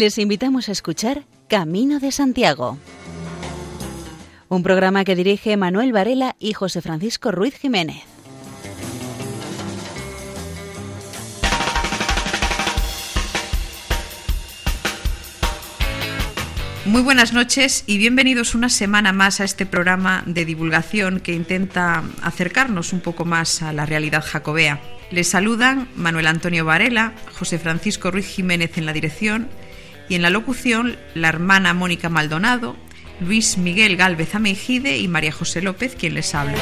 Les invitamos a escuchar Camino de Santiago, un programa que dirige Manuel Varela y José Francisco Ruiz Jiménez. Muy buenas noches y bienvenidos una semana más a este programa de divulgación que intenta acercarnos un poco más a la realidad jacobea. Les saludan Manuel Antonio Varela, José Francisco Ruiz Jiménez en la dirección y en la locución la hermana Mónica Maldonado, Luis Miguel Gálvez Ameijide y María José López quien les habla.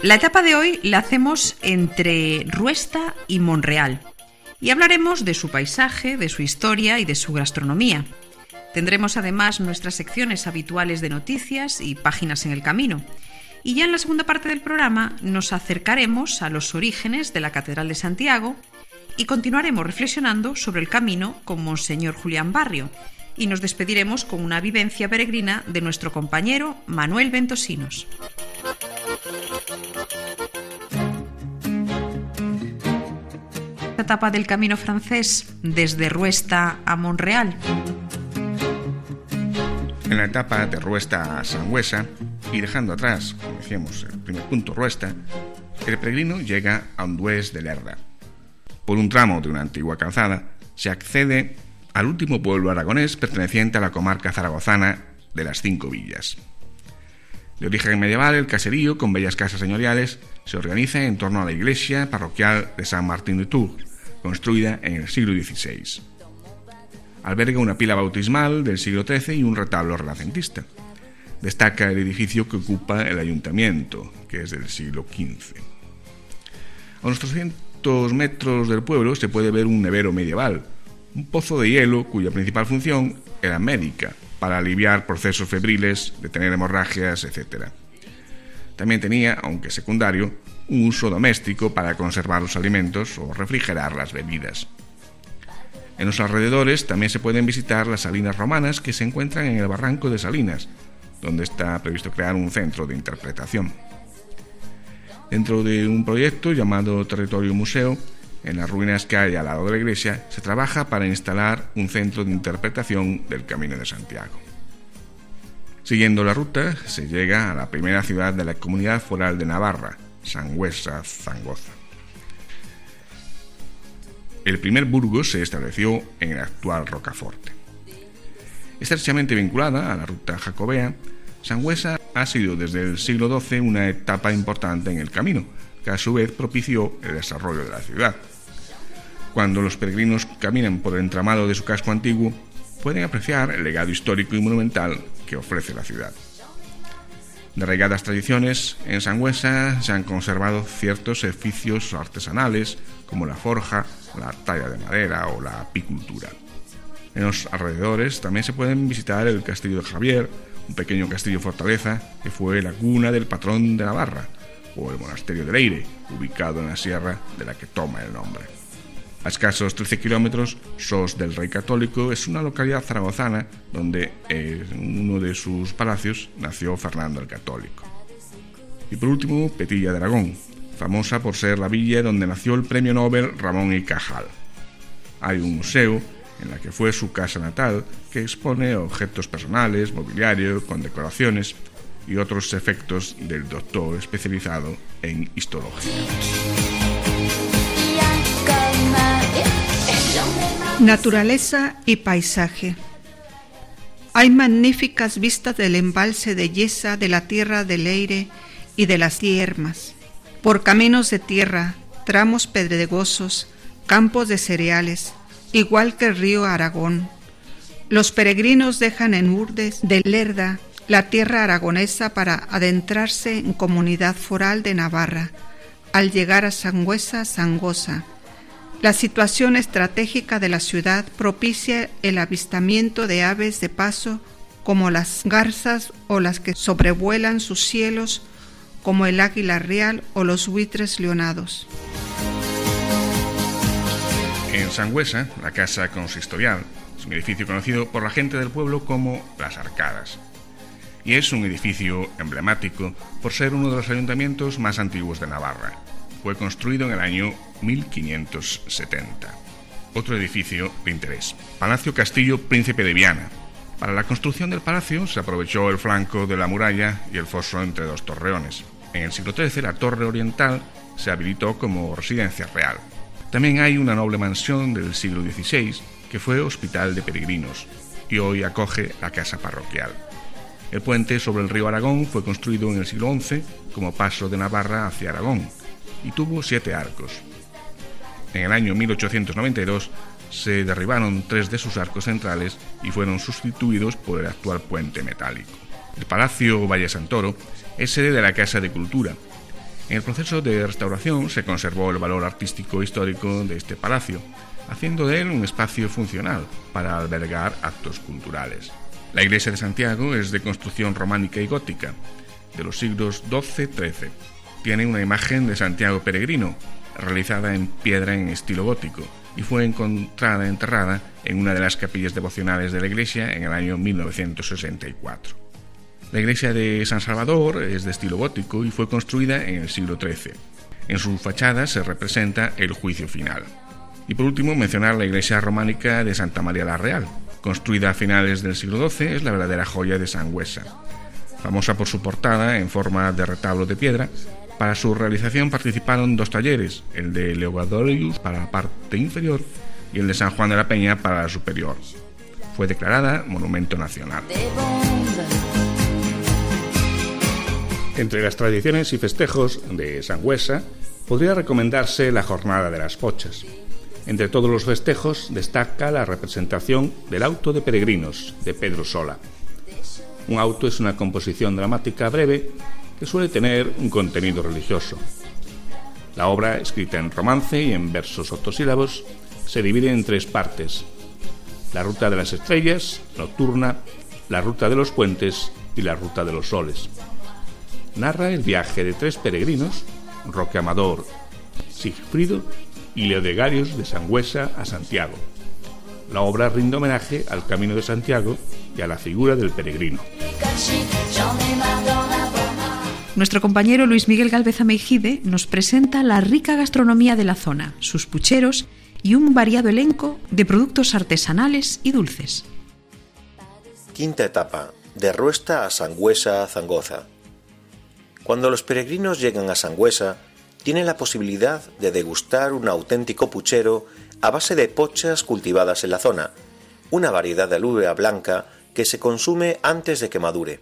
La etapa de hoy la hacemos entre Ruesta y Monreal y hablaremos de su paisaje, de su historia y de su gastronomía. Tendremos además nuestras secciones habituales de noticias y páginas en el camino. Y ya en la segunda parte del programa nos acercaremos a los orígenes de la Catedral de Santiago y continuaremos reflexionando sobre el camino con Monseñor Julián Barrio y nos despediremos con una vivencia peregrina de nuestro compañero Manuel Ventosinos. etapa del camino francés desde Ruesta a Monreal. En la etapa de Ruesta a Sangüesa, y dejando atrás, como decíamos, el primer punto Ruesta, el peregrino llega a Undués de Lerda. Por un tramo de una antigua calzada se accede al último pueblo aragonés perteneciente a la comarca zaragozana de las Cinco Villas. De origen medieval, el caserío, con bellas casas señoriales, se organiza en torno a la iglesia parroquial de San Martín de Tours, construida en el siglo XVI. Alberga una pila bautismal del siglo XIII y un retablo renacentista. Destaca el edificio que ocupa el ayuntamiento, que es del siglo XV. A unos 300 metros del pueblo se puede ver un nevero medieval, un pozo de hielo cuya principal función era médica, para aliviar procesos febriles, detener hemorragias, etc. También tenía, aunque secundario, un uso doméstico para conservar los alimentos o refrigerar las bebidas. En los alrededores también se pueden visitar las salinas romanas que se encuentran en el barranco de Salinas, donde está previsto crear un centro de interpretación. Dentro de un proyecto llamado Territorio Museo, en las ruinas que hay al lado de la iglesia, se trabaja para instalar un centro de interpretación del Camino de Santiago. Siguiendo la ruta, se llega a la primera ciudad de la comunidad foral de Navarra, Sangüesa Zangoza. El primer burgo se estableció en el actual Rocaforte. Estrechamente vinculada a la ruta jacobea, Sangüesa ha sido desde el siglo XII una etapa importante en el camino, que a su vez propició el desarrollo de la ciudad. Cuando los peregrinos caminan por el entramado de su casco antiguo, pueden apreciar el legado histórico y monumental que ofrece la ciudad. De arraigadas tradiciones, en Sangüesa se han conservado ciertos oficios artesanales como la forja, la talla de madera o la apicultura. En los alrededores también se pueden visitar el Castillo de Javier, un pequeño castillo fortaleza que fue la cuna del patrón de Navarra, o el monasterio de Leire, ubicado en la sierra de la que toma el nombre. A escasos 13 kilómetros, Sos del Rey Católico es una localidad zaragozana donde en uno de sus palacios nació Fernando el Católico. Y por último, Petilla de Aragón, famosa por ser la villa donde nació el premio Nobel Ramón y Cajal. Hay un museo en la que fue su casa natal que expone objetos personales, mobiliario, condecoraciones y otros efectos del doctor especializado en histología. Naturaleza y paisaje. Hay magníficas vistas del embalse de Yesa de la tierra del Leire y de las Hiermas. Por caminos de tierra, tramos pedregosos, campos de cereales, igual que el río Aragón. Los peregrinos dejan en Urdes de Lerda la tierra aragonesa para adentrarse en comunidad foral de Navarra, al llegar a Sangüesa, Sangosa la situación estratégica de la ciudad propicia el avistamiento de aves de paso como las garzas o las que sobrevuelan sus cielos como el águila real o los buitres leonados. En Sangüesa, la casa consistorial es un edificio conocido por la gente del pueblo como Las Arcadas. Y es un edificio emblemático por ser uno de los ayuntamientos más antiguos de Navarra Fue construido en el año 1570. Otro edificio de interés. Palacio Castillo Príncipe de Viana. Para la construcción del palacio se aprovechó el flanco de la muralla y el foso entre dos torreones. En el siglo XIII la torre oriental se habilitó como residencia real. También hay una noble mansión del siglo XVI que fue hospital de peregrinos y hoy acoge la casa parroquial. El puente sobre el río Aragón fue construido en el siglo XI como paso de Navarra hacia Aragón y tuvo siete arcos. En el año 1892 se derribaron tres de sus arcos centrales y fueron sustituidos por el actual puente metálico. El Palacio Valle Santoro es sede de la Casa de Cultura. En el proceso de restauración se conservó el valor artístico histórico de este palacio, haciendo de él un espacio funcional para albergar actos culturales. La iglesia de Santiago es de construcción románica y gótica, de los siglos XII-XIII. Tiene una imagen de Santiago peregrino, realizada en piedra en estilo gótico, y fue encontrada enterrada en una de las capillas devocionales de la iglesia en el año 1964. La iglesia de San Salvador es de estilo gótico y fue construida en el siglo XIII. En su fachada se representa el juicio final. Y por último, mencionar la iglesia románica de Santa María la Real, construida a finales del siglo XII, es la verdadera joya de Sangüesa. Famosa por su portada en forma de retablo de piedra, para su realización participaron dos talleres, el de Leogadorius para la parte inferior y el de San Juan de la Peña para la superior. Fue declarada Monumento Nacional. Entre las tradiciones y festejos de Sangüesa podría recomendarse la Jornada de las Pochas, entre todos los festejos destaca la representación del Auto de Peregrinos de Pedro Sola. Un auto es una composición dramática breve que suele tener un contenido religioso. La obra, escrita en romance y en versos octosílabos, se divide en tres partes. La ruta de las estrellas, nocturna, la ruta de los puentes y la ruta de los soles. Narra el viaje de tres peregrinos, Roque Amador, Sigfrido y Leodegarios de Sangüesa a Santiago. La obra rinde homenaje al Camino de Santiago y a la figura del peregrino. Nuestro compañero Luis Miguel Galvez Ameijide nos presenta la rica gastronomía de la zona, sus pucheros y un variado elenco de productos artesanales y dulces. Quinta etapa, de Ruesta a Sangüesa a Zangoza. Cuando los peregrinos llegan a Sangüesa, tiene la posibilidad de degustar un auténtico puchero a base de pochas cultivadas en la zona, una variedad de alubia blanca que se consume antes de que madure.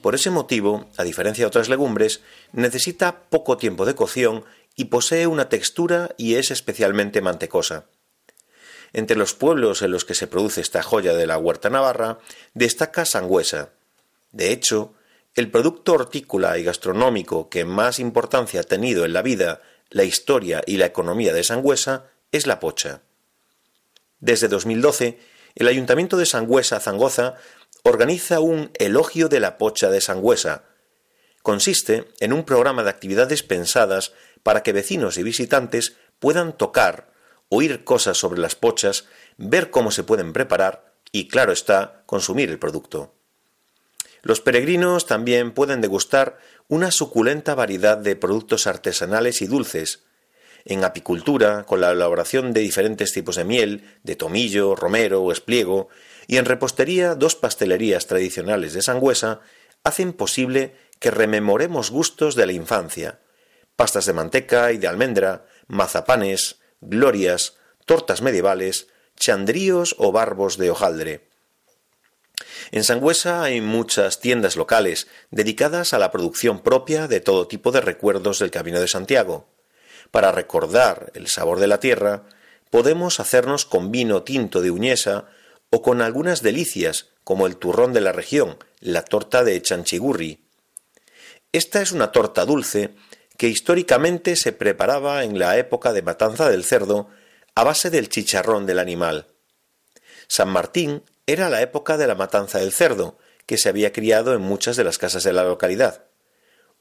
Por ese motivo, a diferencia de otras legumbres, necesita poco tiempo de cocción y posee una textura y es especialmente mantecosa. Entre los pueblos en los que se produce esta joya de la huerta navarra destaca Sangüesa. De hecho, el producto hortícola y gastronómico que más importancia ha tenido en la vida, la historia y la economía de Sangüesa es la pocha. Desde 2012, el Ayuntamiento de Sangüesa Zangoza organiza un Elogio de la Pocha de Sangüesa. Consiste en un programa de actividades pensadas para que vecinos y visitantes puedan tocar, oír cosas sobre las pochas, ver cómo se pueden preparar y, claro está, consumir el producto. Los peregrinos también pueden degustar una suculenta variedad de productos artesanales y dulces. En apicultura, con la elaboración de diferentes tipos de miel, de tomillo, romero o espliego, y en repostería, dos pastelerías tradicionales de Sangüesa hacen posible que rememoremos gustos de la infancia. Pastas de manteca y de almendra, mazapanes, glorias, tortas medievales, chandríos o barbos de hojaldre. En Sangüesa hay muchas tiendas locales dedicadas a la producción propia de todo tipo de recuerdos del Camino de Santiago. Para recordar el sabor de la tierra, podemos hacernos con vino tinto de Uñesa o con algunas delicias como el turrón de la región, la torta de chanchigurri. Esta es una torta dulce que históricamente se preparaba en la época de matanza del cerdo a base del chicharrón del animal. San Martín era la época de la matanza del cerdo, que se había criado en muchas de las casas de la localidad.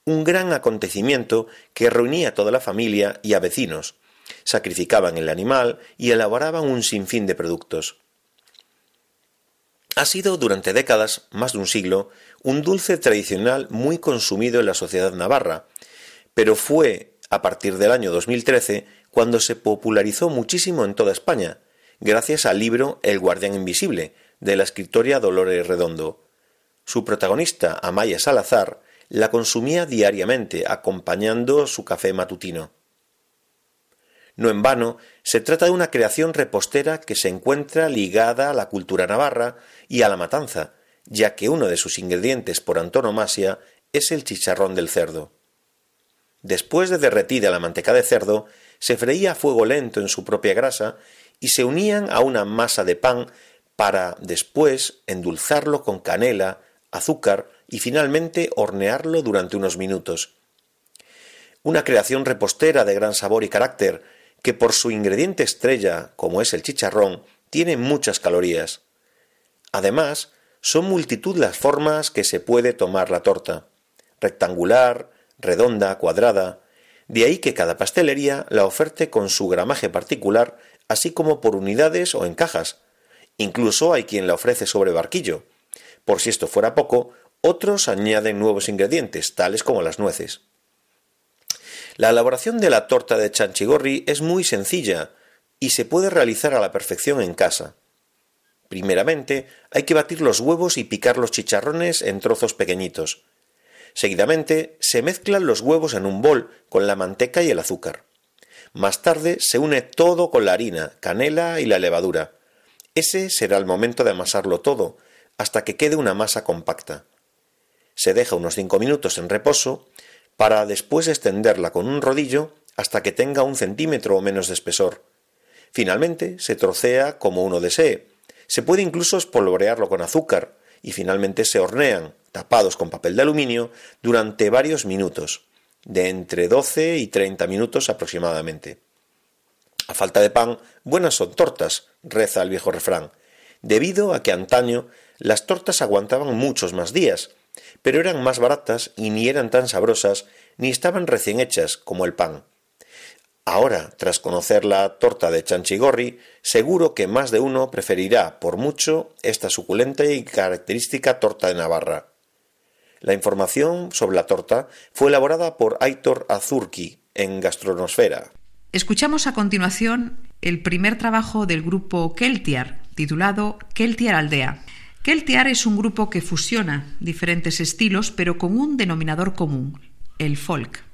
Un gran acontecimiento que reunía a toda la familia y a vecinos. Sacrificaban el animal y elaboraban un sinfín de productos. Ha sido durante décadas, más de un siglo, un dulce tradicional muy consumido en la sociedad navarra, pero fue a partir del año 2013, cuando se popularizó muchísimo en toda España, gracias al libro El guardián invisible, de la escritora Dolores Redondo. Su protagonista, Amaya Salazar, la consumía diariamente, acompañando su café matutino. No en vano, se trata de una creación repostera que se encuentra ligada a la cultura navarra y a la matanza, ya que uno de sus ingredientes por antonomasia es el chicharrón del cerdo. Después de derretida la manteca de cerdo, se freía a fuego lento en su propia grasa y se unían a una masa de pan para después endulzarlo con canela, azúcar y finalmente hornearlo durante unos minutos. Una creación repostera de gran sabor y carácter que por su ingrediente estrella, como es el chicharrón, tiene muchas calorías. Además, son multitud las formas que se puede tomar la torta rectangular, redonda, cuadrada, de ahí que cada pastelería la oferte con su gramaje particular, así como por unidades o en cajas. Incluso hay quien la ofrece sobre barquillo. Por si esto fuera poco, otros añaden nuevos ingredientes, tales como las nueces. La elaboración de la torta de chanchigorri es muy sencilla y se puede realizar a la perfección en casa. Primeramente, hay que batir los huevos y picar los chicharrones en trozos pequeñitos. Seguidamente, se mezclan los huevos en un bol con la manteca y el azúcar. Más tarde se une todo con la harina, canela y la levadura. Ese será el momento de amasarlo todo, hasta que quede una masa compacta se deja unos 5 minutos en reposo para después extenderla con un rodillo hasta que tenga un centímetro o menos de espesor. Finalmente se trocea como uno desee. Se puede incluso espolvorearlo con azúcar y finalmente se hornean, tapados con papel de aluminio, durante varios minutos, de entre 12 y 30 minutos aproximadamente. A falta de pan, buenas son tortas, reza el viejo refrán, debido a que antaño las tortas aguantaban muchos más días, pero eran más baratas y ni eran tan sabrosas ni estaban recién hechas como el pan. Ahora, tras conocer la torta de chanchigorri, seguro que más de uno preferirá por mucho esta suculenta y característica torta de Navarra. La información sobre la torta fue elaborada por Aitor Azurki en Gastronosfera. Escuchamos a continuación el primer trabajo del grupo Keltiar, titulado Keltiar Aldea. Keltiar es un grupo que fusiona diferentes estilos, pero con un denominador común, el folk.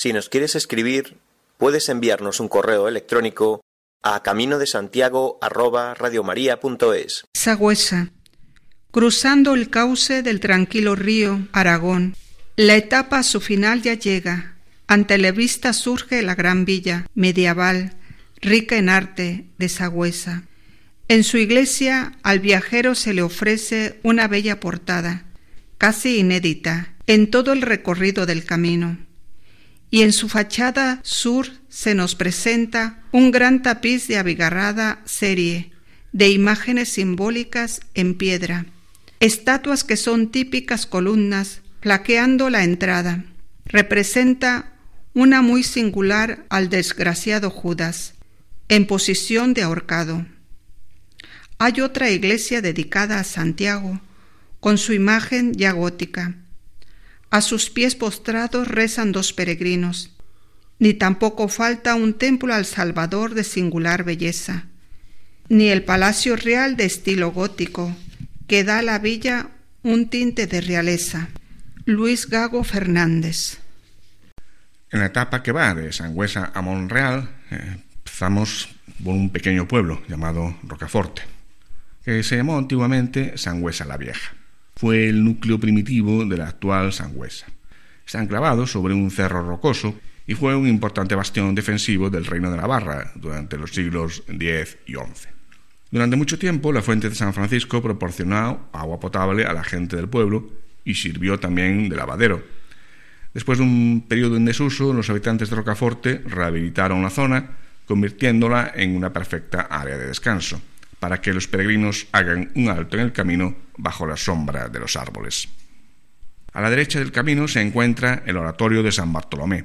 Si nos quieres escribir, puedes enviarnos un correo electrónico a camino de Santiago Sagüesa. Cruzando el cauce del tranquilo río Aragón, la etapa a su final ya llega. Ante la vista surge la gran villa medieval, rica en arte, de Sagüesa. En su iglesia al viajero se le ofrece una bella portada, casi inédita, en todo el recorrido del camino. Y en su fachada sur se nos presenta un gran tapiz de abigarrada serie de imágenes simbólicas en piedra, estatuas que son típicas columnas plaqueando la entrada. Representa una muy singular al desgraciado Judas, en posición de ahorcado. Hay otra iglesia dedicada a Santiago, con su imagen ya gótica. A sus pies postrados rezan dos peregrinos, ni tampoco falta un templo al Salvador de singular belleza, ni el palacio real de estilo gótico, que da a la villa un tinte de realeza. Luis Gago Fernández. En la etapa que va de Sangüesa a Monreal, eh, empezamos por un pequeño pueblo llamado Rocaforte, que se llamó antiguamente Sangüesa la Vieja. Fue el núcleo primitivo de la actual Sangüesa. Está enclavado sobre un cerro rocoso y fue un importante bastión defensivo del Reino de Navarra durante los siglos X y XI. Durante mucho tiempo, la fuente de San Francisco proporcionó agua potable a la gente del pueblo y sirvió también de lavadero. Después de un periodo en desuso, los habitantes de Rocaforte rehabilitaron la zona, convirtiéndola en una perfecta área de descanso, para que los peregrinos hagan un alto en el camino bajo la sombra de los árboles. A la derecha del camino se encuentra el oratorio de San Bartolomé,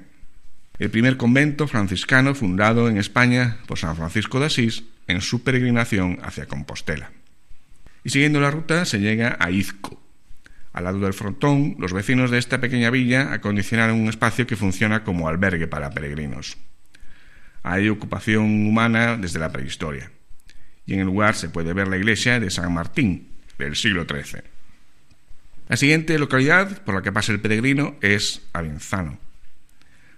el primer convento franciscano fundado en España por San Francisco de Asís en su peregrinación hacia Compostela. Y siguiendo la ruta se llega a Izco, al lado del frontón, los vecinos de esta pequeña villa acondicionaron un espacio que funciona como albergue para peregrinos. Hay ocupación humana desde la prehistoria, y en el lugar se puede ver la iglesia de San Martín, del siglo XIII. La siguiente localidad por la que pasa el peregrino es Avenzano.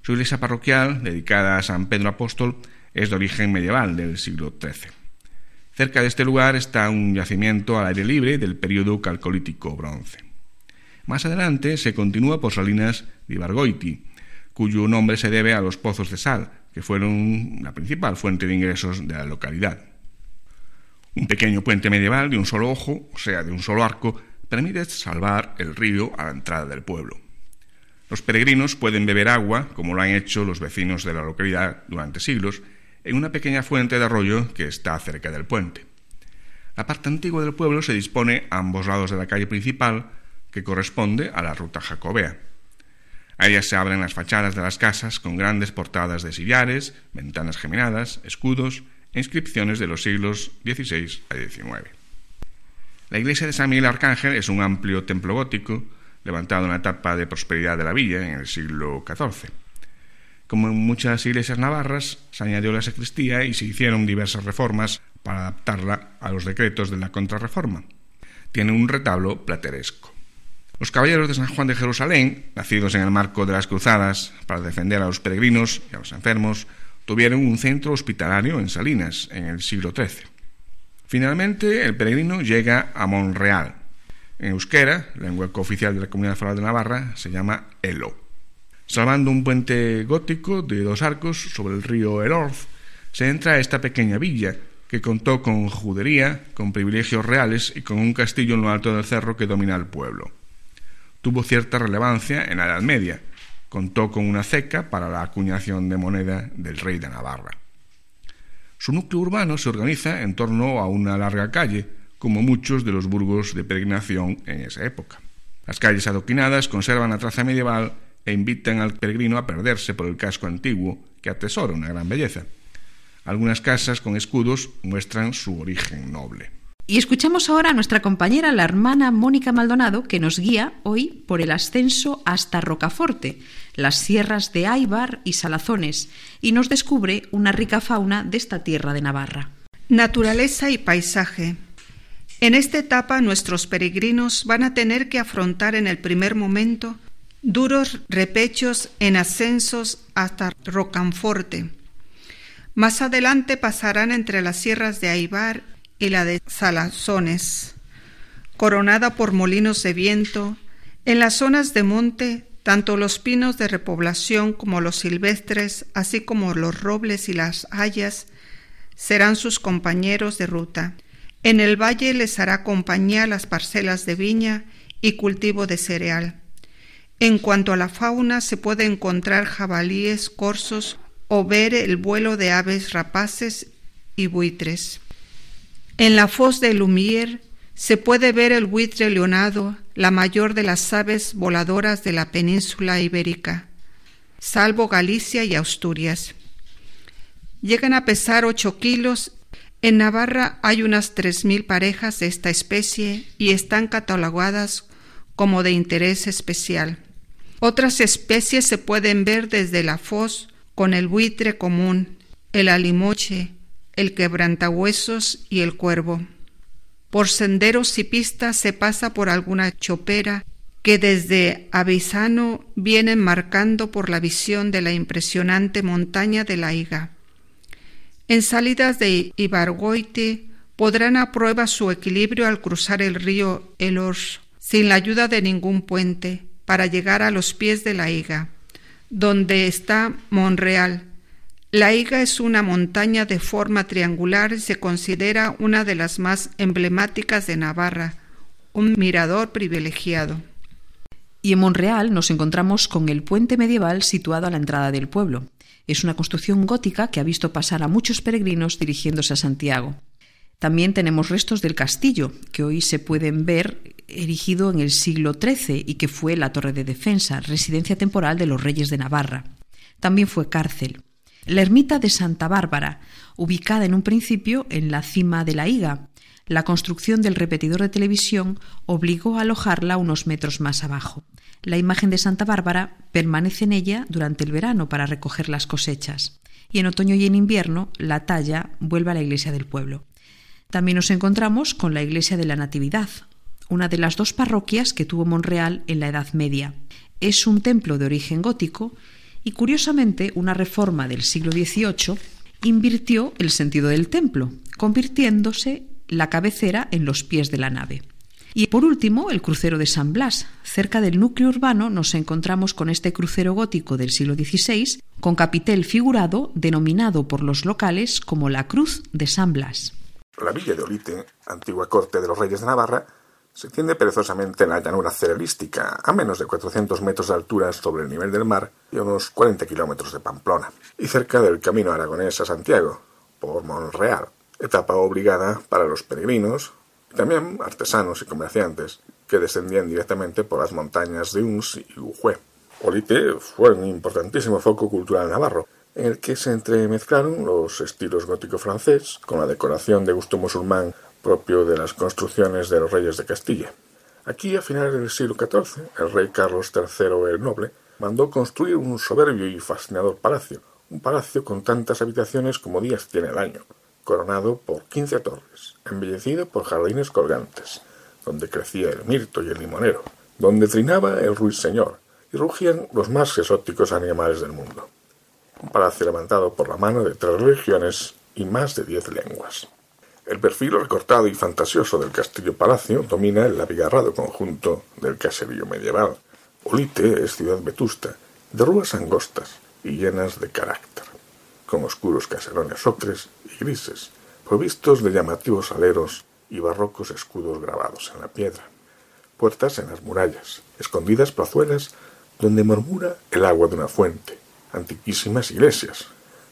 Su iglesia parroquial, dedicada a San Pedro Apóstol, es de origen medieval del siglo XIII. Cerca de este lugar está un yacimiento al aire libre del período calcolítico bronce. Más adelante se continúa por Salinas de Ibargoiti, cuyo nombre se debe a los pozos de sal, que fueron la principal fuente de ingresos de la localidad. Un pequeño puente medieval de un solo ojo, o sea, de un solo arco, permite salvar el río a la entrada del pueblo. Los peregrinos pueden beber agua, como lo han hecho los vecinos de la localidad durante siglos, en una pequeña fuente de arroyo que está cerca del puente. La parte antigua del pueblo se dispone a ambos lados de la calle principal, que corresponde a la ruta jacobea. A ella se abren las fachadas de las casas con grandes portadas de sillares, ventanas geminadas, escudos inscripciones de los siglos XVI a XIX. La iglesia de San Miguel Arcángel es un amplio templo gótico levantado en la etapa de prosperidad de la villa en el siglo XIV. Como en muchas iglesias navarras, se añadió la sacristía y se hicieron diversas reformas para adaptarla a los decretos de la Contrarreforma. Tiene un retablo plateresco. Los caballeros de San Juan de Jerusalén, nacidos en el marco de las cruzadas para defender a los peregrinos y a los enfermos, tuvieron un centro hospitalario en Salinas en el siglo XIII. Finalmente, el peregrino llega a Monreal. En euskera, lengua oficial de la Comunidad Foral de Navarra, se llama Elo. Salvando un puente gótico de dos arcos sobre el río Erorz, se entra a esta pequeña villa, que contó con judería, con privilegios reales y con un castillo en lo alto del cerro que domina el pueblo tuvo cierta relevancia en la Edad Media. Contó con una ceca para la acuñación de moneda del rey de Navarra. Su núcleo urbano se organiza en torno a una larga calle, como muchos de los burgos de peregrinación en esa época. Las calles adoquinadas conservan la traza medieval e invitan al peregrino a perderse por el casco antiguo, que atesora una gran belleza. Algunas casas con escudos muestran su origen noble. Y escuchamos ahora a nuestra compañera, la hermana Mónica Maldonado, que nos guía hoy por el ascenso hasta Rocaforte, las sierras de Aibar y Salazones, y nos descubre una rica fauna de esta tierra de Navarra. Naturaleza y paisaje. En esta etapa nuestros peregrinos van a tener que afrontar en el primer momento duros repechos en ascensos hasta Rocanforte. Más adelante pasarán entre las sierras de Aibar y la de Salazones, coronada por molinos de viento. En las zonas de monte, tanto los pinos de repoblación como los silvestres, así como los robles y las hayas, serán sus compañeros de ruta. En el valle les hará compañía las parcelas de viña y cultivo de cereal. En cuanto a la fauna, se puede encontrar jabalíes, corzos o ver el vuelo de aves rapaces y buitres. En la foz de Lumier se puede ver el buitre leonado, la mayor de las aves voladoras de la península ibérica, salvo Galicia y Asturias. Llegan a pesar ocho kilos. En Navarra hay unas tres mil parejas de esta especie y están catalogadas como de interés especial. Otras especies se pueden ver desde la foz con el buitre común, el alimoche, el quebrantahuesos y el cuervo. Por senderos y pistas se pasa por alguna chopera que desde Avisano vienen marcando por la visión de la impresionante montaña de la Higa. En salidas de Ibargoite podrán a prueba su equilibrio al cruzar el río Elors sin la ayuda de ningún puente para llegar a los pies de la Higa, donde está Monreal. La Higa es una montaña de forma triangular y se considera una de las más emblemáticas de Navarra, un mirador privilegiado. Y en Monreal nos encontramos con el puente medieval situado a la entrada del pueblo. Es una construcción gótica que ha visto pasar a muchos peregrinos dirigiéndose a Santiago. También tenemos restos del castillo, que hoy se pueden ver erigido en el siglo XIII y que fue la torre de defensa, residencia temporal de los reyes de Navarra. También fue cárcel. La ermita de Santa Bárbara, ubicada en un principio en la cima de la higa. La construcción del repetidor de televisión obligó a alojarla unos metros más abajo. La imagen de Santa Bárbara permanece en ella durante el verano para recoger las cosechas. Y en otoño y en invierno la talla vuelve a la iglesia del pueblo. También nos encontramos con la iglesia de la Natividad, una de las dos parroquias que tuvo Monreal en la Edad Media. Es un templo de origen gótico y curiosamente una reforma del siglo XVIII invirtió el sentido del templo, convirtiéndose la cabecera en los pies de la nave. Y por último, el crucero de San Blas. Cerca del núcleo urbano nos encontramos con este crucero gótico del siglo XVI, con capitel figurado denominado por los locales como la Cruz de San Blas. La villa de Olite, antigua corte de los reyes de Navarra, se extiende perezosamente en la llanura cerealística, a menos de 400 metros de altura sobre el nivel del mar y a unos 40 kilómetros de Pamplona, y cerca del camino aragonés a Santiago, por Monreal, etapa obligada para los peregrinos y también artesanos y comerciantes que descendían directamente por las montañas de Uns y Ujue. Olite fue un importantísimo foco cultural navarro, en el que se entremezclaron los estilos gótico francés con la decoración de gusto musulmán propio de las construcciones de los reyes de Castilla. Aquí, a finales del siglo XIV, el rey Carlos III el Noble mandó construir un soberbio y fascinador palacio, un palacio con tantas habitaciones como días tiene el año, coronado por quince torres, embellecido por jardines colgantes, donde crecía el mirto y el limonero, donde trinaba el ruiseñor y rugían los más exóticos animales del mundo un palacio levantado por la mano de tres religiones y más de diez lenguas. El perfil recortado y fantasioso del castillo-palacio domina el abigarrado conjunto del caserío medieval. Olite es ciudad vetusta, de ruas angostas y llenas de carácter, con oscuros caserones ocres y grises, provistos de llamativos aleros y barrocos escudos grabados en la piedra, puertas en las murallas, escondidas plazuelas donde murmura el agua de una fuente, antiquísimas iglesias,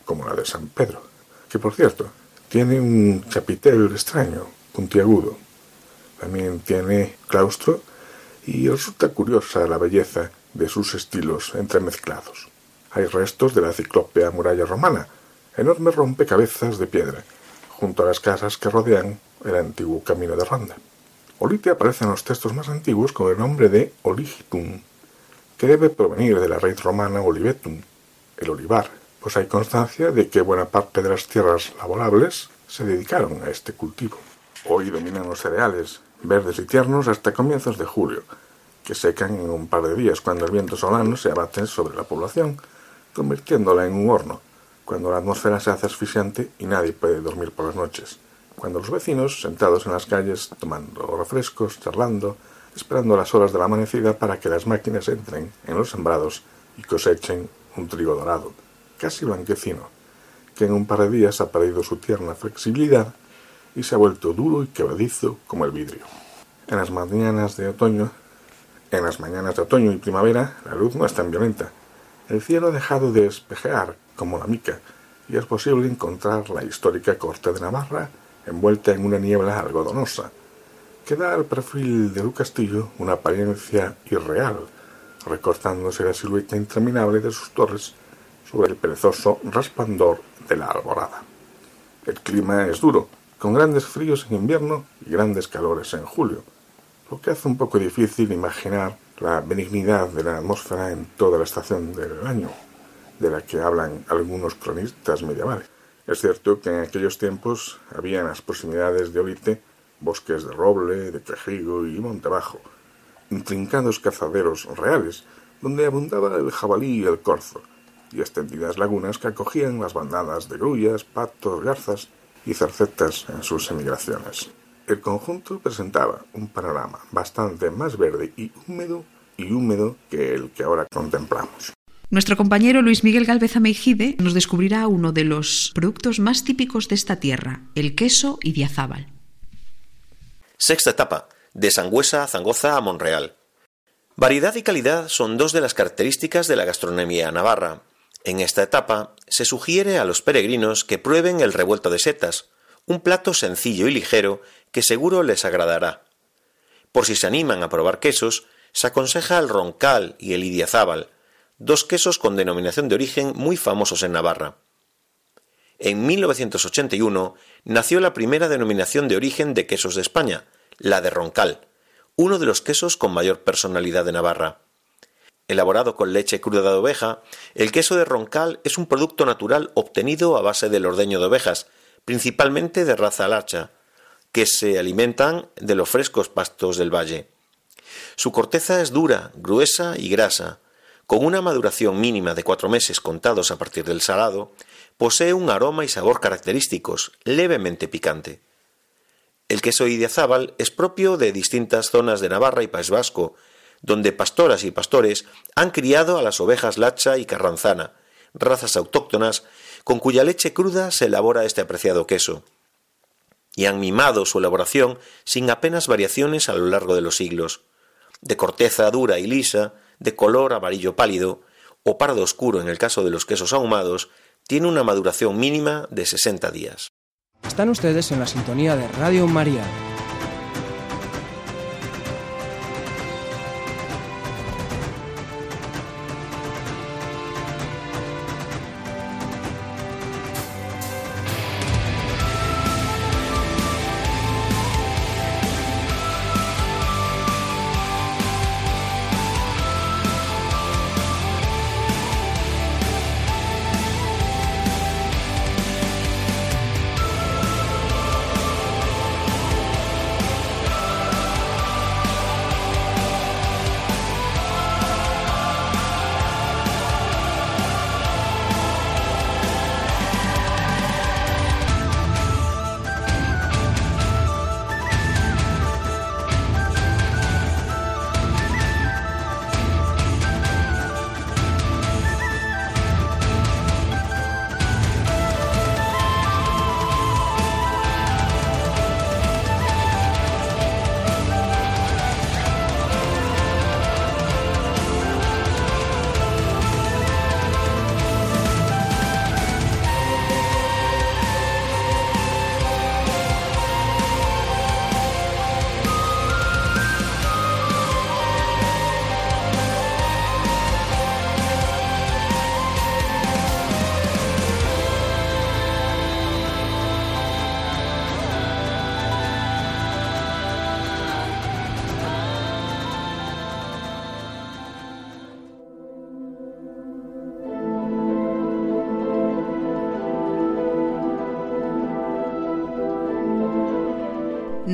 como la de San Pedro, que por cierto tiene un chapitel extraño, puntiagudo. También tiene claustro y resulta curiosa la belleza de sus estilos entremezclados. Hay restos de la ciclópea muralla romana, enormes rompecabezas de piedra, junto a las casas que rodean el antiguo camino de Ronda. Olite aparece en los textos más antiguos con el nombre de Oligitum, que debe provenir de la raíz romana olivetum, el olivar, pues hay constancia de que buena parte de las tierras laborables se dedicaron a este cultivo. Hoy dominan los cereales, verdes y tiernos hasta comienzos de julio, que secan en un par de días cuando el viento solano se abate sobre la población, convirtiéndola en un horno, cuando la atmósfera se hace asfixiante y nadie puede dormir por las noches, cuando los vecinos, sentados en las calles, tomando refrescos, charlando, esperando las horas de la amanecida para que las máquinas entren en los sembrados y cosechen un trigo dorado, casi blanquecino, que en un par de días ha perdido su tierna flexibilidad y se ha vuelto duro y quebradizo como el vidrio. En las mañanas de otoño, en las mañanas de otoño y primavera, la luz no es tan violenta. El cielo ha dejado de espejear como la mica, y es posible encontrar la histórica corte de Navarra envuelta en una niebla algodonosa, que da al perfil de un castillo una apariencia irreal, recortándose la silueta interminable de sus torres el perezoso resplandor de la alborada. El clima es duro, con grandes fríos en invierno y grandes calores en julio, lo que hace un poco difícil imaginar la benignidad de la atmósfera en toda la estación del año, de la que hablan algunos cronistas medievales. Es cierto que en aquellos tiempos había en las proximidades de Olite bosques de roble, de quejigo y monte bajo, intrincados cazaderos reales, donde abundaba el jabalí y el corzo, y extendidas lagunas que acogían las bandadas de grullas, patos, garzas y cercetas en sus emigraciones. El conjunto presentaba un panorama bastante más verde y húmedo y húmedo que el que ahora contemplamos. Nuestro compañero Luis Miguel Galvez Ameijide nos descubrirá uno de los productos más típicos de esta tierra, el queso y diazábal. Sexta etapa, de Sangüesa a Zangoza a Monreal. Variedad y calidad son dos de las características de la gastronomía navarra. En esta etapa se sugiere a los peregrinos que prueben el revuelto de setas, un plato sencillo y ligero que seguro les agradará. Por si se animan a probar quesos, se aconseja el roncal y el idiazábal, dos quesos con denominación de origen muy famosos en Navarra. En 1981 nació la primera denominación de origen de quesos de España, la de Roncal, uno de los quesos con mayor personalidad de Navarra. Elaborado con leche cruda de oveja, el queso de Roncal es un producto natural obtenido a base del ordeño de ovejas, principalmente de raza lacha, que se alimentan de los frescos pastos del valle. Su corteza es dura, gruesa y grasa. Con una maduración mínima de cuatro meses contados a partir del salado, posee un aroma y sabor característicos, levemente picante. El queso idiazábal es propio de distintas zonas de Navarra y País Vasco, donde pastoras y pastores han criado a las ovejas lacha y carranzana, razas autóctonas con cuya leche cruda se elabora este apreciado queso, y han mimado su elaboración sin apenas variaciones a lo largo de los siglos. De corteza dura y lisa, de color amarillo pálido o pardo oscuro en el caso de los quesos ahumados, tiene una maduración mínima de 60 días. Están ustedes en la sintonía de Radio María.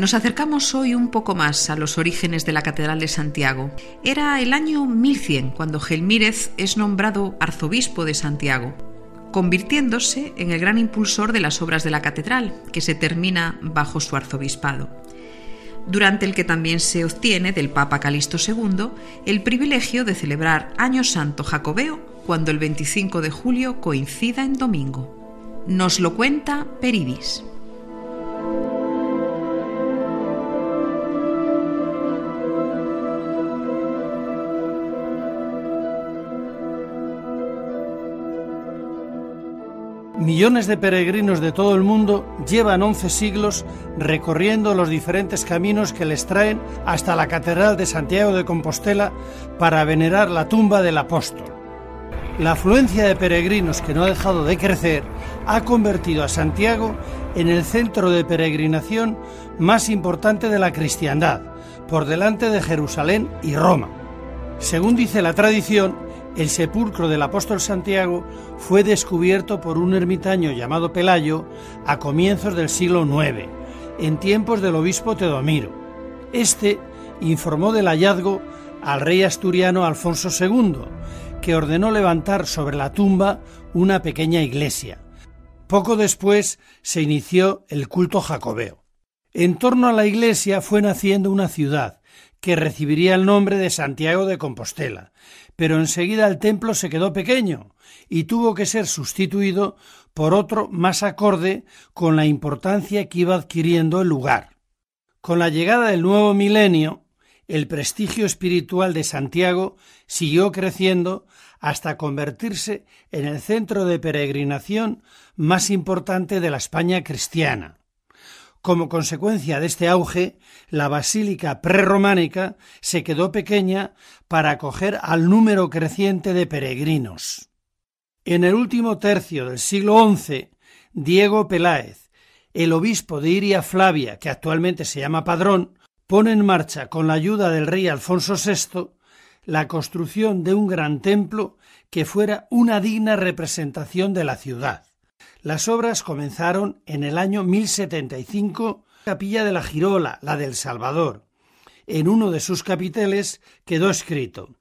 Nos acercamos hoy un poco más a los orígenes de la Catedral de Santiago. Era el año 1100 cuando Gelmírez es nombrado arzobispo de Santiago, convirtiéndose en el gran impulsor de las obras de la catedral, que se termina bajo su arzobispado, durante el que también se obtiene del Papa Calixto II el privilegio de celebrar Año Santo Jacobeo cuando el 25 de julio coincida en domingo. Nos lo cuenta Peridis. Millones de peregrinos de todo el mundo llevan 11 siglos recorriendo los diferentes caminos que les traen hasta la Catedral de Santiago de Compostela para venerar la tumba del apóstol. La afluencia de peregrinos que no ha dejado de crecer ha convertido a Santiago en el centro de peregrinación más importante de la cristiandad, por delante de Jerusalén y Roma. Según dice la tradición, el sepulcro del apóstol Santiago fue descubierto por un ermitaño llamado Pelayo a comienzos del siglo IX, en tiempos del obispo Teodomiro. Este informó del hallazgo al rey asturiano Alfonso II, que ordenó levantar sobre la tumba una pequeña iglesia. Poco después se inició el culto jacobeo. En torno a la iglesia fue naciendo una ciudad, que recibiría el nombre de Santiago de Compostela, pero enseguida el templo se quedó pequeño y tuvo que ser sustituido por otro más acorde con la importancia que iba adquiriendo el lugar. Con la llegada del nuevo milenio, el prestigio espiritual de Santiago siguió creciendo hasta convertirse en el centro de peregrinación más importante de la España cristiana. Como consecuencia de este auge, la basílica prerrománica se quedó pequeña para acoger al número creciente de peregrinos. En el último tercio del siglo XI, Diego Peláez, el obispo de Iria Flavia, que actualmente se llama Padrón, pone en marcha, con la ayuda del rey Alfonso VI, la construcción de un gran templo que fuera una digna representación de la ciudad. Las obras comenzaron en el año 1075, capilla de la Girola, la del Salvador. En uno de sus capiteles quedó escrito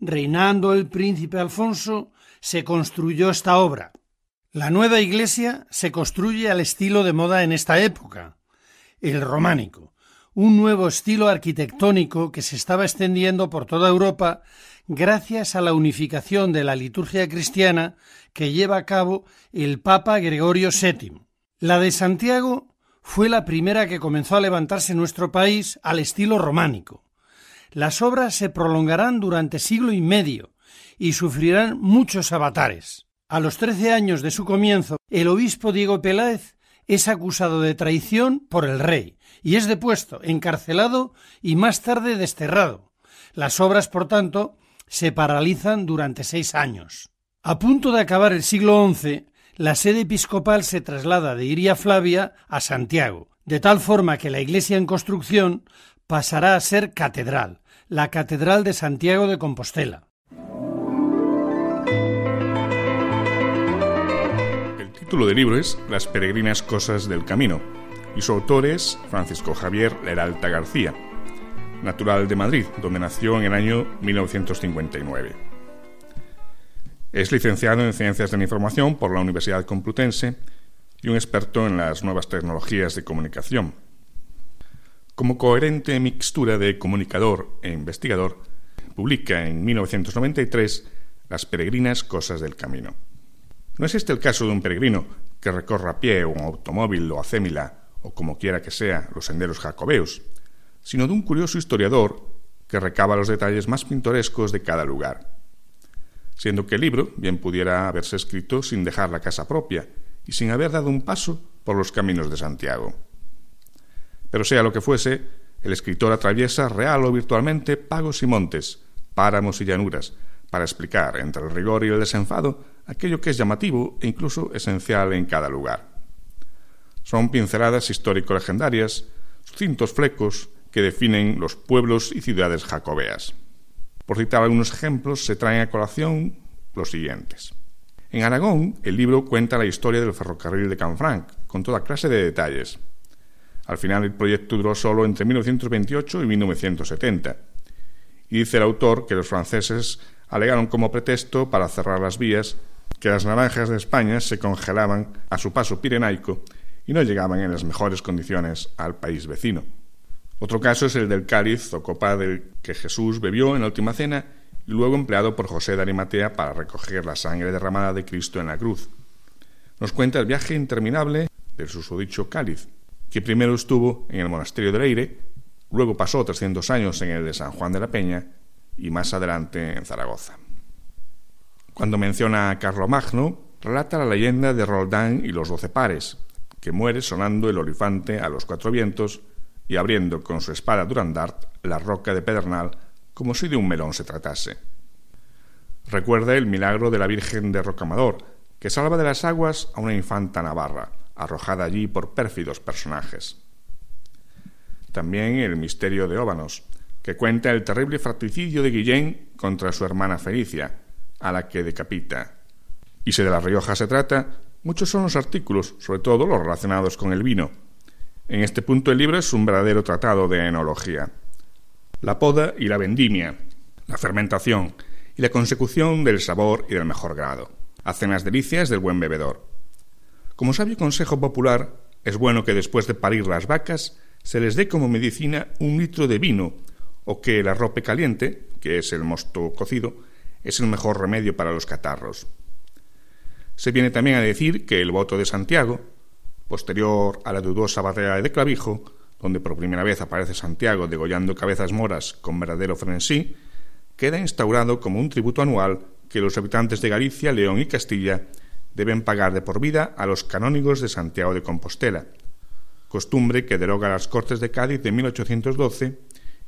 Reinando el príncipe Alfonso, se construyó esta obra. La nueva iglesia se construye al estilo de moda en esta época, el románico, un nuevo estilo arquitectónico que se estaba extendiendo por toda Europa gracias a la unificación de la liturgia cristiana que lleva a cabo el Papa Gregorio VII. La de Santiago fue la primera que comenzó a levantarse en nuestro país al estilo románico. Las obras se prolongarán durante siglo y medio y sufrirán muchos avatares. A los trece años de su comienzo, el obispo Diego Peláez es acusado de traición por el rey y es depuesto, encarcelado y más tarde desterrado. Las obras, por tanto, se paralizan durante seis años. A punto de acabar el siglo XI, la sede episcopal se traslada de Iria Flavia a Santiago, de tal forma que la iglesia en construcción pasará a ser catedral, la Catedral de Santiago de Compostela. El título del libro es Las peregrinas cosas del camino y su autor es Francisco Javier Leralta García natural de Madrid, donde nació en el año 1959. Es licenciado en Ciencias de la Información por la Universidad Complutense y un experto en las nuevas tecnologías de comunicación. Como coherente mixtura de comunicador e investigador, publica en 1993 Las peregrinas cosas del camino. No es este el caso de un peregrino que recorra a pie o un automóvil o acémila o como quiera que sea los senderos jacobeos, sino de un curioso historiador que recaba los detalles más pintorescos de cada lugar, siendo que el libro bien pudiera haberse escrito sin dejar la casa propia y sin haber dado un paso por los caminos de Santiago. Pero sea lo que fuese, el escritor atraviesa real o virtualmente pagos y montes, páramos y llanuras, para explicar entre el rigor y el desenfado aquello que es llamativo e incluso esencial en cada lugar. Son pinceladas histórico-legendarias, sucintos flecos, que definen los pueblos y ciudades jacobeas. Por citar algunos ejemplos, se traen a colación los siguientes. En Aragón, el libro cuenta la historia del ferrocarril de Canfranc, con toda clase de detalles. Al final el proyecto duró solo entre 1928 y 1970. Y dice el autor que los franceses alegaron como pretexto para cerrar las vías que las naranjas de España se congelaban a su paso pirenaico y no llegaban en las mejores condiciones al país vecino. Otro caso es el del cáliz o copa del que Jesús bebió en la última cena y luego empleado por José de Arimatea para recoger la sangre derramada de Cristo en la cruz. Nos cuenta el viaje interminable del susodicho cáliz, que primero estuvo en el monasterio de Leire, luego pasó 300 años en el de San Juan de la Peña y más adelante en Zaragoza. Cuando menciona a Carlomagno, relata la leyenda de Roldán y los doce pares, que muere sonando el olifante a los cuatro vientos y abriendo con su espada Durandart la roca de Pedernal como si de un melón se tratase. Recuerda el milagro de la Virgen de Rocamador, que salva de las aguas a una infanta navarra, arrojada allí por pérfidos personajes. También el misterio de Óbanos, que cuenta el terrible fratricidio de Guillén contra su hermana Felicia, a la que decapita. Y si de La Rioja se trata, muchos son los artículos, sobre todo los relacionados con el vino, en este punto el libro es un verdadero tratado de enología. La poda y la vendimia, la fermentación y la consecución del sabor y del mejor grado hacen las delicias del buen bebedor. Como sabio consejo popular, es bueno que después de parir las vacas se les dé como medicina un litro de vino o que el arrope caliente, que es el mosto cocido, es el mejor remedio para los catarros. Se viene también a decir que el voto de Santiago, posterior a la dudosa batalla de Clavijo, donde por primera vez aparece Santiago degollando cabezas moras con verdadero frenesí, queda instaurado como un tributo anual que los habitantes de Galicia, León y Castilla deben pagar de por vida a los canónigos de Santiago de Compostela, costumbre que deroga las Cortes de Cádiz de 1812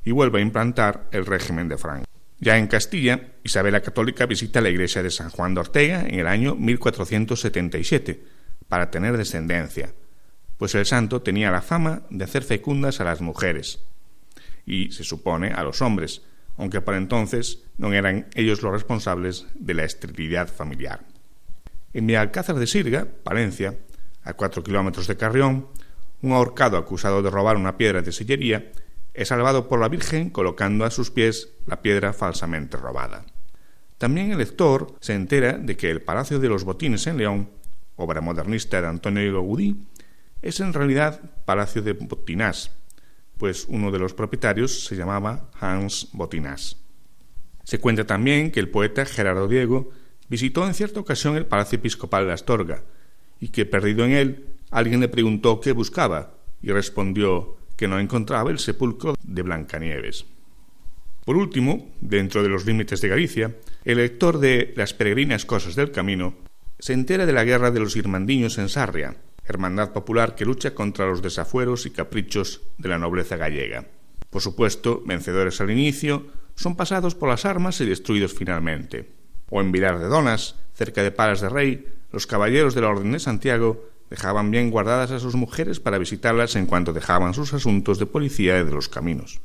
y vuelve a implantar el régimen de Franco. Ya en Castilla, Isabel la Católica visita la iglesia de San Juan de Ortega en el año 1477, para tener descendencia, pues el santo tenía la fama de hacer fecundas a las mujeres y, se supone, a los hombres, aunque para entonces no eran ellos los responsables de la esterilidad familiar. En Alcázar de Sirga, Palencia, a cuatro kilómetros de Carrión, un ahorcado acusado de robar una piedra de sillería es salvado por la Virgen colocando a sus pies la piedra falsamente robada. También el lector se entera de que el Palacio de los Botines en León obra modernista de Antonio Gaudí, es en realidad Palacio de Botinás, pues uno de los propietarios se llamaba Hans Botinás. Se cuenta también que el poeta Gerardo Diego visitó en cierta ocasión el Palacio Episcopal de Astorga y que, perdido en él, alguien le preguntó qué buscaba y respondió que no encontraba el sepulcro de Blancanieves. Por último, dentro de los límites de Galicia, el lector de Las peregrinas cosas del camino se entera de la guerra de los irmandiños en Sarria, hermandad popular que lucha contra los desafueros y caprichos de la nobleza gallega. Por supuesto, vencedores al inicio, son pasados por las armas y destruidos finalmente. O en Vilar de Donas, cerca de Palas de Rey, los caballeros de la Orden de Santiago dejaban bien guardadas a sus mujeres para visitarlas en cuanto dejaban sus asuntos de policía y de los caminos.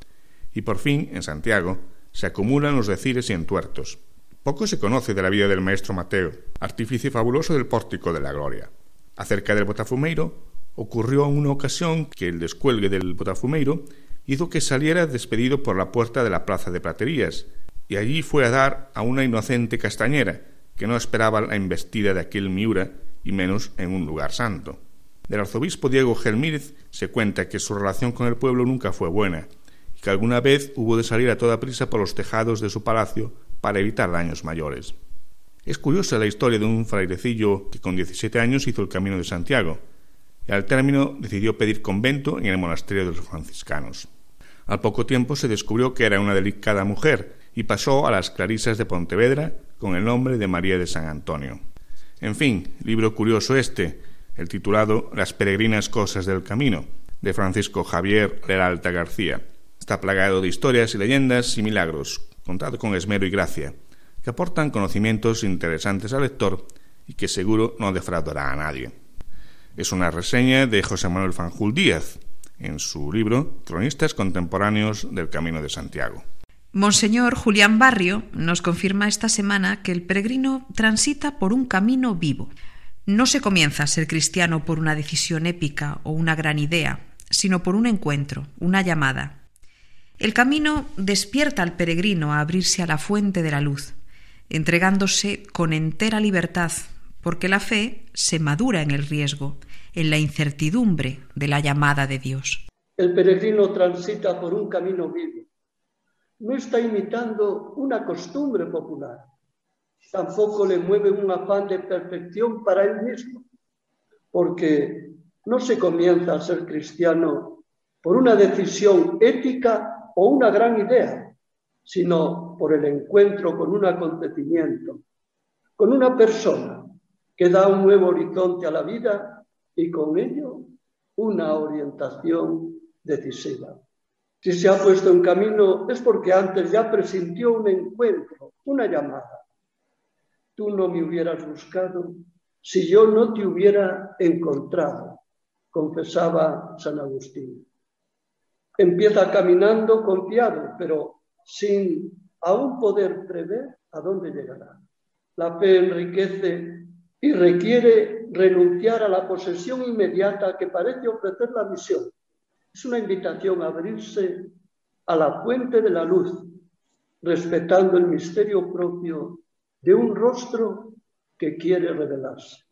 Y por fin, en Santiago, se acumulan los decires y entuertos. Poco se conoce de la vida del maestro Mateo, artífice fabuloso del pórtico de la gloria. Acerca del Botafumeiro, ocurrió una ocasión que el descuelgue del Botafumeiro hizo que saliera despedido por la puerta de la plaza de Platerías, y allí fue a dar a una inocente castañera, que no esperaba la embestida de aquel Miura, y menos en un lugar santo. Del arzobispo Diego Gelmírez se cuenta que su relación con el pueblo nunca fue buena, y que alguna vez hubo de salir a toda prisa por los tejados de su palacio para evitar daños mayores. Es curiosa la historia de un frailecillo que con 17 años hizo el camino de Santiago y al término decidió pedir convento en el monasterio de los franciscanos. Al poco tiempo se descubrió que era una delicada mujer y pasó a las Clarisas de Pontevedra con el nombre de María de San Antonio. En fin, libro curioso este, el titulado Las peregrinas cosas del camino, de Francisco Javier Leralta García. Está plagado de historias y leyendas y milagros, contado con esmero y gracia, que aportan conocimientos interesantes al lector y que seguro no defraudará a nadie. Es una reseña de José Manuel Fanjul Díaz, en su libro Cronistas Contemporáneos del Camino de Santiago. Monseñor Julián Barrio nos confirma esta semana que el peregrino transita por un camino vivo. No se comienza a ser cristiano por una decisión épica o una gran idea, sino por un encuentro, una llamada. El camino despierta al peregrino a abrirse a la fuente de la luz, entregándose con entera libertad, porque la fe se madura en el riesgo, en la incertidumbre de la llamada de Dios. El peregrino transita por un camino vivo. No está imitando una costumbre popular. Tampoco le mueve un afán de perfección para él mismo, porque no se comienza a ser cristiano por una decisión ética o una gran idea, sino por el encuentro con un acontecimiento, con una persona que da un nuevo horizonte a la vida y con ello una orientación decisiva. Si se ha puesto en camino es porque antes ya presintió un encuentro, una llamada. Tú no me hubieras buscado si yo no te hubiera encontrado, confesaba San Agustín. Empieza caminando confiado, pero sin aún poder prever a dónde llegará. La fe enriquece y requiere renunciar a la posesión inmediata que parece ofrecer la misión. Es una invitación a abrirse a la fuente de la luz, respetando el misterio propio de un rostro que quiere revelarse.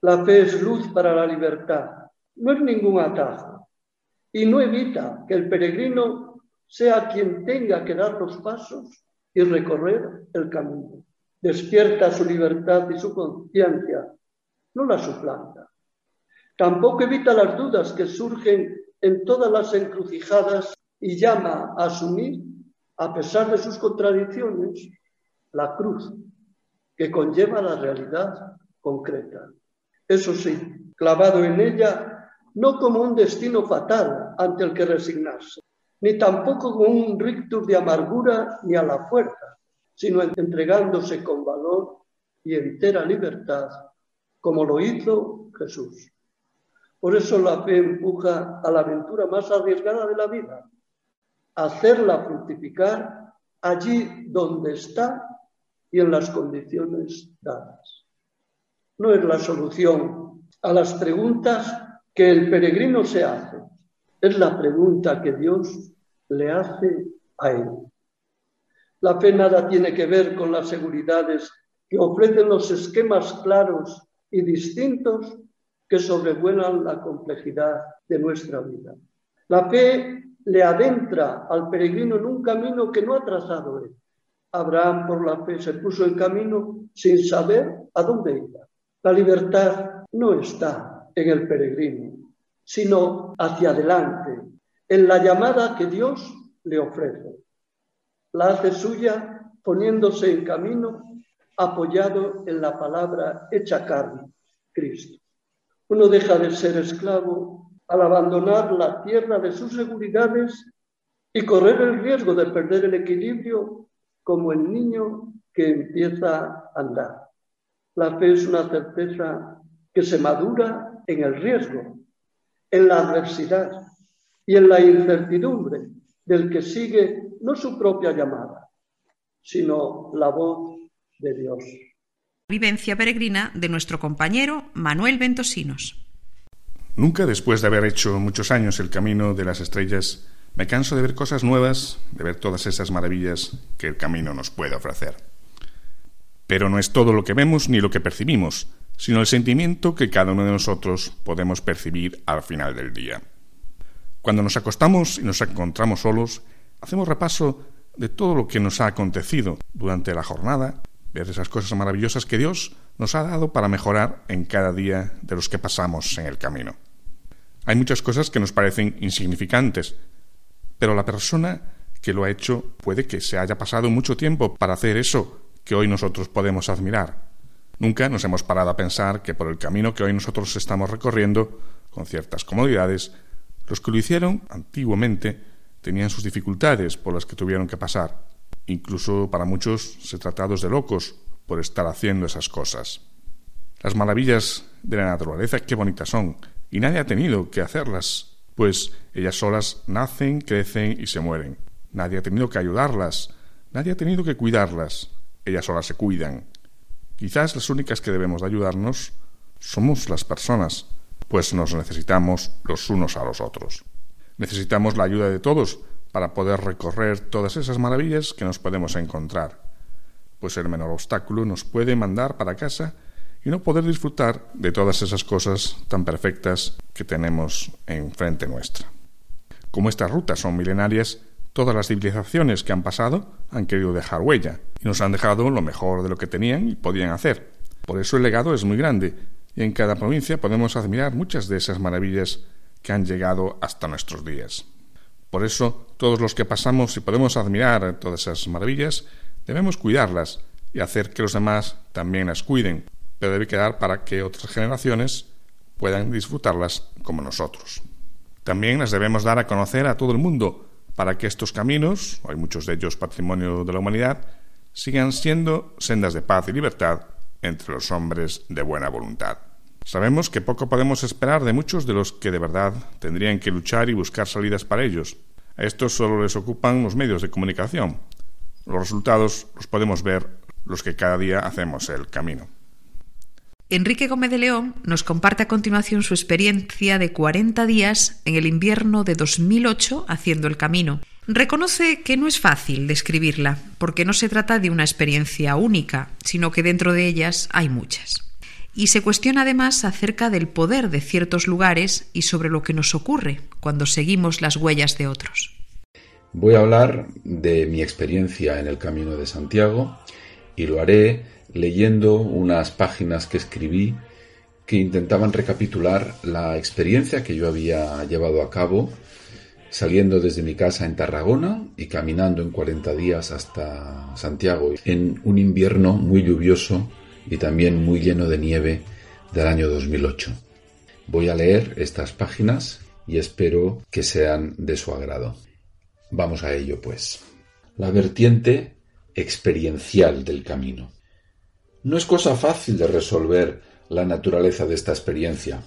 La fe es luz para la libertad, no es ningún atajo y no evita que el peregrino sea quien tenga que dar los pasos y recorrer el camino despierta su libertad y su conciencia, no la suplanta. Tampoco evita las dudas que surgen en todas las encrucijadas y llama a asumir, a pesar de sus contradicciones, la cruz que conlleva la realidad concreta. Eso sí, clavado en ella, no como un destino fatal ante el que resignarse, ni tampoco como un rictus de amargura ni a la fuerza, sino entregándose con valor y entera libertad, como lo hizo Jesús. Por eso la fe empuja a la aventura más arriesgada de la vida, hacerla fructificar allí donde está y en las condiciones dadas. No es la solución a las preguntas que el peregrino se hace, es la pregunta que Dios le hace a él. La fe nada tiene que ver con las seguridades que ofrecen los esquemas claros y distintos que sobrevuelan la complejidad de nuestra vida. La fe le adentra al peregrino en un camino que no ha trazado él. Abraham por la fe se puso en camino sin saber a dónde iba. La libertad no está en el peregrino, sino hacia adelante, en la llamada que Dios le ofrece la hace suya poniéndose en camino apoyado en la palabra hecha carne, Cristo. Uno deja de ser esclavo al abandonar la tierra de sus seguridades y correr el riesgo de perder el equilibrio como el niño que empieza a andar. La fe es una certeza que se madura en el riesgo, en la adversidad y en la incertidumbre del que sigue no su propia llamada, sino la voz de Dios. Vivencia peregrina de nuestro compañero Manuel Ventosinos. Nunca después de haber hecho muchos años el camino de las estrellas, me canso de ver cosas nuevas, de ver todas esas maravillas que el camino nos puede ofrecer. Pero no es todo lo que vemos ni lo que percibimos, sino el sentimiento que cada uno de nosotros podemos percibir al final del día. Cuando nos acostamos y nos encontramos solos, hacemos repaso de todo lo que nos ha acontecido durante la jornada, ver esas cosas maravillosas que Dios nos ha dado para mejorar en cada día de los que pasamos en el camino. Hay muchas cosas que nos parecen insignificantes, pero la persona que lo ha hecho puede que se haya pasado mucho tiempo para hacer eso que hoy nosotros podemos admirar. Nunca nos hemos parado a pensar que por el camino que hoy nosotros estamos recorriendo, con ciertas comodidades, los que lo hicieron antiguamente tenían sus dificultades por las que tuvieron que pasar. Incluso para muchos se tratados de locos por estar haciendo esas cosas. Las maravillas de la naturaleza, qué bonitas son, y nadie ha tenido que hacerlas, pues ellas solas nacen, crecen y se mueren. Nadie ha tenido que ayudarlas, nadie ha tenido que cuidarlas, ellas solas se cuidan. Quizás las únicas que debemos de ayudarnos somos las personas, pues nos necesitamos los unos a los otros. Necesitamos la ayuda de todos para poder recorrer todas esas maravillas que nos podemos encontrar, pues el menor obstáculo nos puede mandar para casa y no poder disfrutar de todas esas cosas tan perfectas que tenemos enfrente nuestra. Como estas rutas son milenarias, todas las civilizaciones que han pasado han querido dejar huella y nos han dejado lo mejor de lo que tenían y podían hacer. Por eso el legado es muy grande y en cada provincia podemos admirar muchas de esas maravillas que han llegado hasta nuestros días. Por eso todos los que pasamos y podemos admirar todas esas maravillas, debemos cuidarlas y hacer que los demás también las cuiden, pero debe quedar para que otras generaciones puedan disfrutarlas como nosotros. También las debemos dar a conocer a todo el mundo para que estos caminos, hay muchos de ellos patrimonio de la humanidad, sigan siendo sendas de paz y libertad entre los hombres de buena voluntad. Sabemos que poco podemos esperar de muchos de los que de verdad tendrían que luchar y buscar salidas para ellos. A estos solo les ocupan los medios de comunicación. Los resultados los podemos ver los que cada día hacemos el camino. Enrique Gómez de León nos comparte a continuación su experiencia de 40 días en el invierno de 2008 haciendo el camino. Reconoce que no es fácil describirla, porque no se trata de una experiencia única, sino que dentro de ellas hay muchas. Y se cuestiona además acerca del poder de ciertos lugares y sobre lo que nos ocurre cuando seguimos las huellas de otros. Voy a hablar de mi experiencia en el Camino de Santiago y lo haré leyendo unas páginas que escribí que intentaban recapitular la experiencia que yo había llevado a cabo saliendo desde mi casa en Tarragona y caminando en 40 días hasta Santiago en un invierno muy lluvioso y también muy lleno de nieve del año 2008. Voy a leer estas páginas y espero que sean de su agrado. Vamos a ello, pues. La vertiente experiencial del camino. No es cosa fácil de resolver la naturaleza de esta experiencia.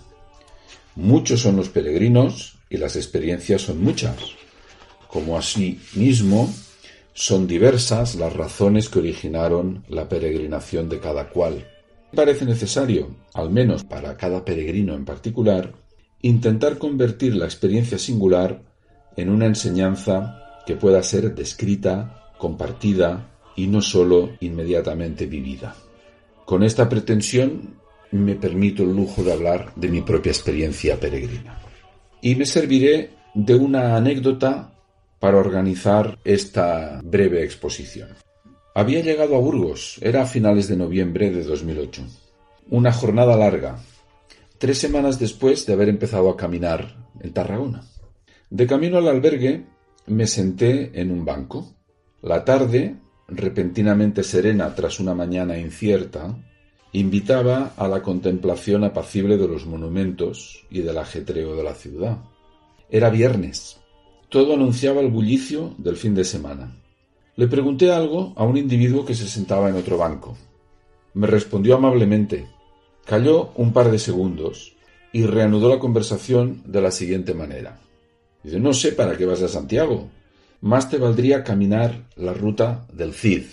Muchos son los peregrinos y las experiencias son muchas. Como así mismo son diversas las razones que originaron la peregrinación de cada cual. Parece necesario, al menos para cada peregrino en particular, intentar convertir la experiencia singular en una enseñanza que pueda ser descrita, compartida y no sólo inmediatamente vivida. Con esta pretensión me permito el lujo de hablar de mi propia experiencia peregrina. Y me serviré de una anécdota para organizar esta breve exposición. Había llegado a Burgos, era a finales de noviembre de 2008. Una jornada larga, tres semanas después de haber empezado a caminar en Tarragona. De camino al albergue me senté en un banco. La tarde repentinamente serena tras una mañana incierta, invitaba a la contemplación apacible de los monumentos y del ajetreo de la ciudad. Era viernes. Todo anunciaba el bullicio del fin de semana. Le pregunté algo a un individuo que se sentaba en otro banco. Me respondió amablemente. Calló un par de segundos y reanudó la conversación de la siguiente manera. Dice, no sé para qué vas a Santiago más te valdría caminar la ruta del Cid.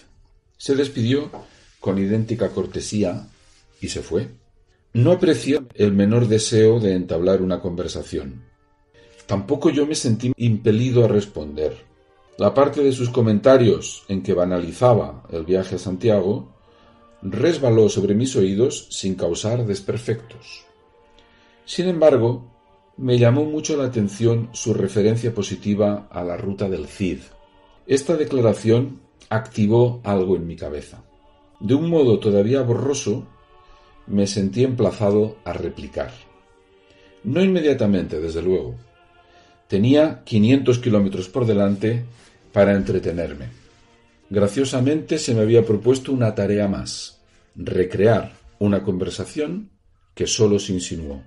Se despidió con idéntica cortesía y se fue. No apreció el menor deseo de entablar una conversación. Tampoco yo me sentí impelido a responder. La parte de sus comentarios en que banalizaba el viaje a Santiago resbaló sobre mis oídos sin causar desperfectos. Sin embargo, me llamó mucho la atención su referencia positiva a la ruta del Cid. Esta declaración activó algo en mi cabeza. De un modo todavía borroso, me sentí emplazado a replicar. No inmediatamente, desde luego. Tenía 500 kilómetros por delante para entretenerme. Graciosamente se me había propuesto una tarea más, recrear una conversación que sólo se insinuó.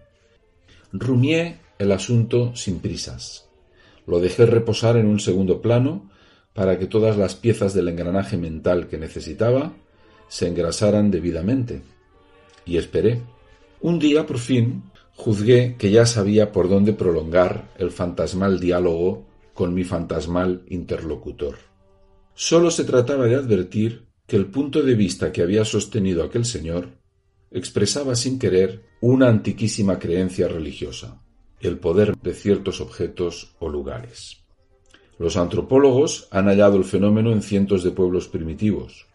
Rumié el asunto sin prisas. Lo dejé reposar en un segundo plano para que todas las piezas del engranaje mental que necesitaba se engrasaran debidamente. Y esperé. Un día, por fin, juzgué que ya sabía por dónde prolongar el fantasmal diálogo con mi fantasmal interlocutor. Sólo se trataba de advertir que el punto de vista que había sostenido aquel señor expresaba sin querer una antiquísima creencia religiosa. el poder de ciertos objetos o lugares. Los antropólogos han hallado el fenómeno en cientos de pueblos primitivos.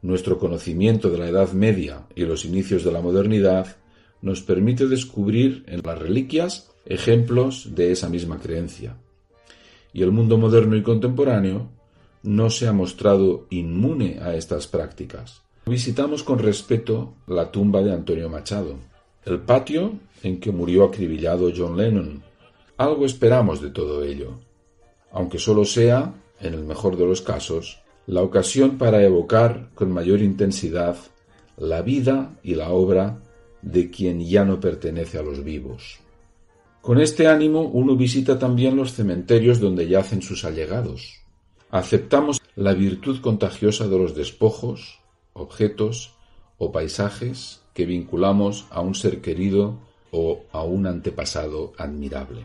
Nuestro conocimiento de la Edad Media y los inicios de la modernidad nos permite descubrir en las reliquias ejemplos de esa misma creencia. Y el mundo moderno y contemporáneo no se ha mostrado inmune a estas prácticas. Visitamos con respeto la tumba de Antonio Machado, el patio en que murió acribillado John Lennon. Algo esperamos de todo ello, aunque solo sea, en el mejor de los casos, la ocasión para evocar con mayor intensidad la vida y la obra de quien ya no pertenece a los vivos. Con este ánimo uno visita también los cementerios donde yacen sus allegados. Aceptamos la virtud contagiosa de los despojos, objetos o paisajes que vinculamos a un ser querido o a un antepasado admirable.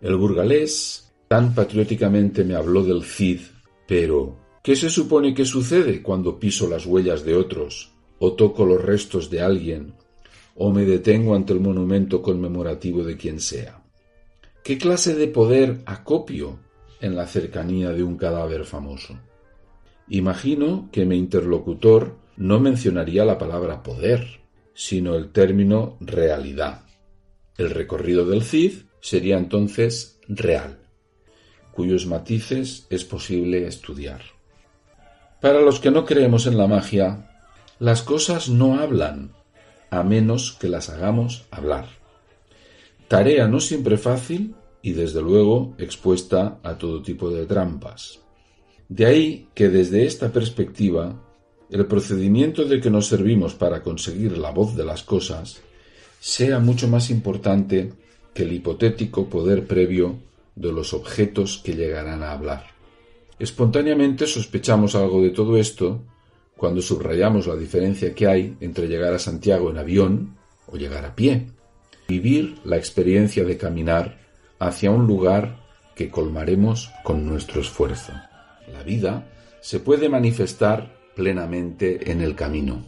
El burgalés tan patrióticamente me habló del Cid, pero ¿qué se supone que sucede cuando piso las huellas de otros, o toco los restos de alguien, o me detengo ante el monumento conmemorativo de quien sea? ¿Qué clase de poder acopio en la cercanía de un cadáver famoso? Imagino que mi interlocutor no mencionaría la palabra poder, sino el término realidad. El recorrido del Cid sería entonces real, cuyos matices es posible estudiar. Para los que no creemos en la magia, las cosas no hablan, a menos que las hagamos hablar. Tarea no siempre fácil y desde luego expuesta a todo tipo de trampas. De ahí que desde esta perspectiva el procedimiento de que nos servimos para conseguir la voz de las cosas sea mucho más importante que el hipotético poder previo de los objetos que llegarán a hablar. Espontáneamente sospechamos algo de todo esto cuando subrayamos la diferencia que hay entre llegar a Santiago en avión o llegar a pie, vivir la experiencia de caminar hacia un lugar que colmaremos con nuestro esfuerzo. La vida se puede manifestar plenamente en el camino.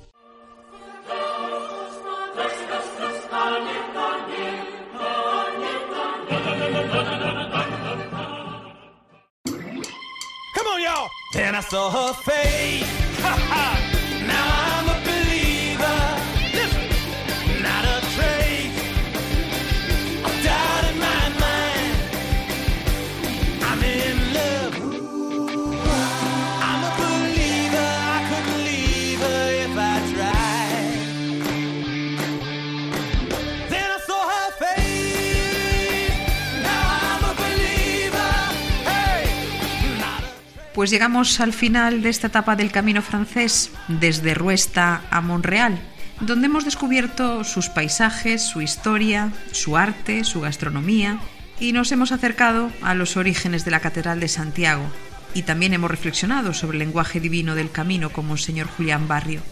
Come on, Pues llegamos al final de esta etapa del camino francés, desde Ruesta a Monreal, donde hemos descubierto sus paisajes, su historia, su arte, su gastronomía y nos hemos acercado a los orígenes de la Catedral de Santiago. Y también hemos reflexionado sobre el lenguaje divino del camino con Monseñor Julián Barrio.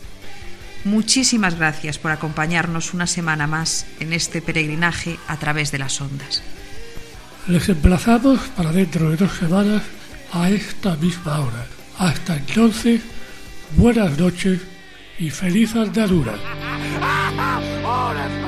Muchísimas gracias por acompañarnos una semana más en este peregrinaje a través de las ondas. Les emplazamos para dentro de dos semanas a esta misma hora. Hasta entonces, buenas noches y feliz andadura.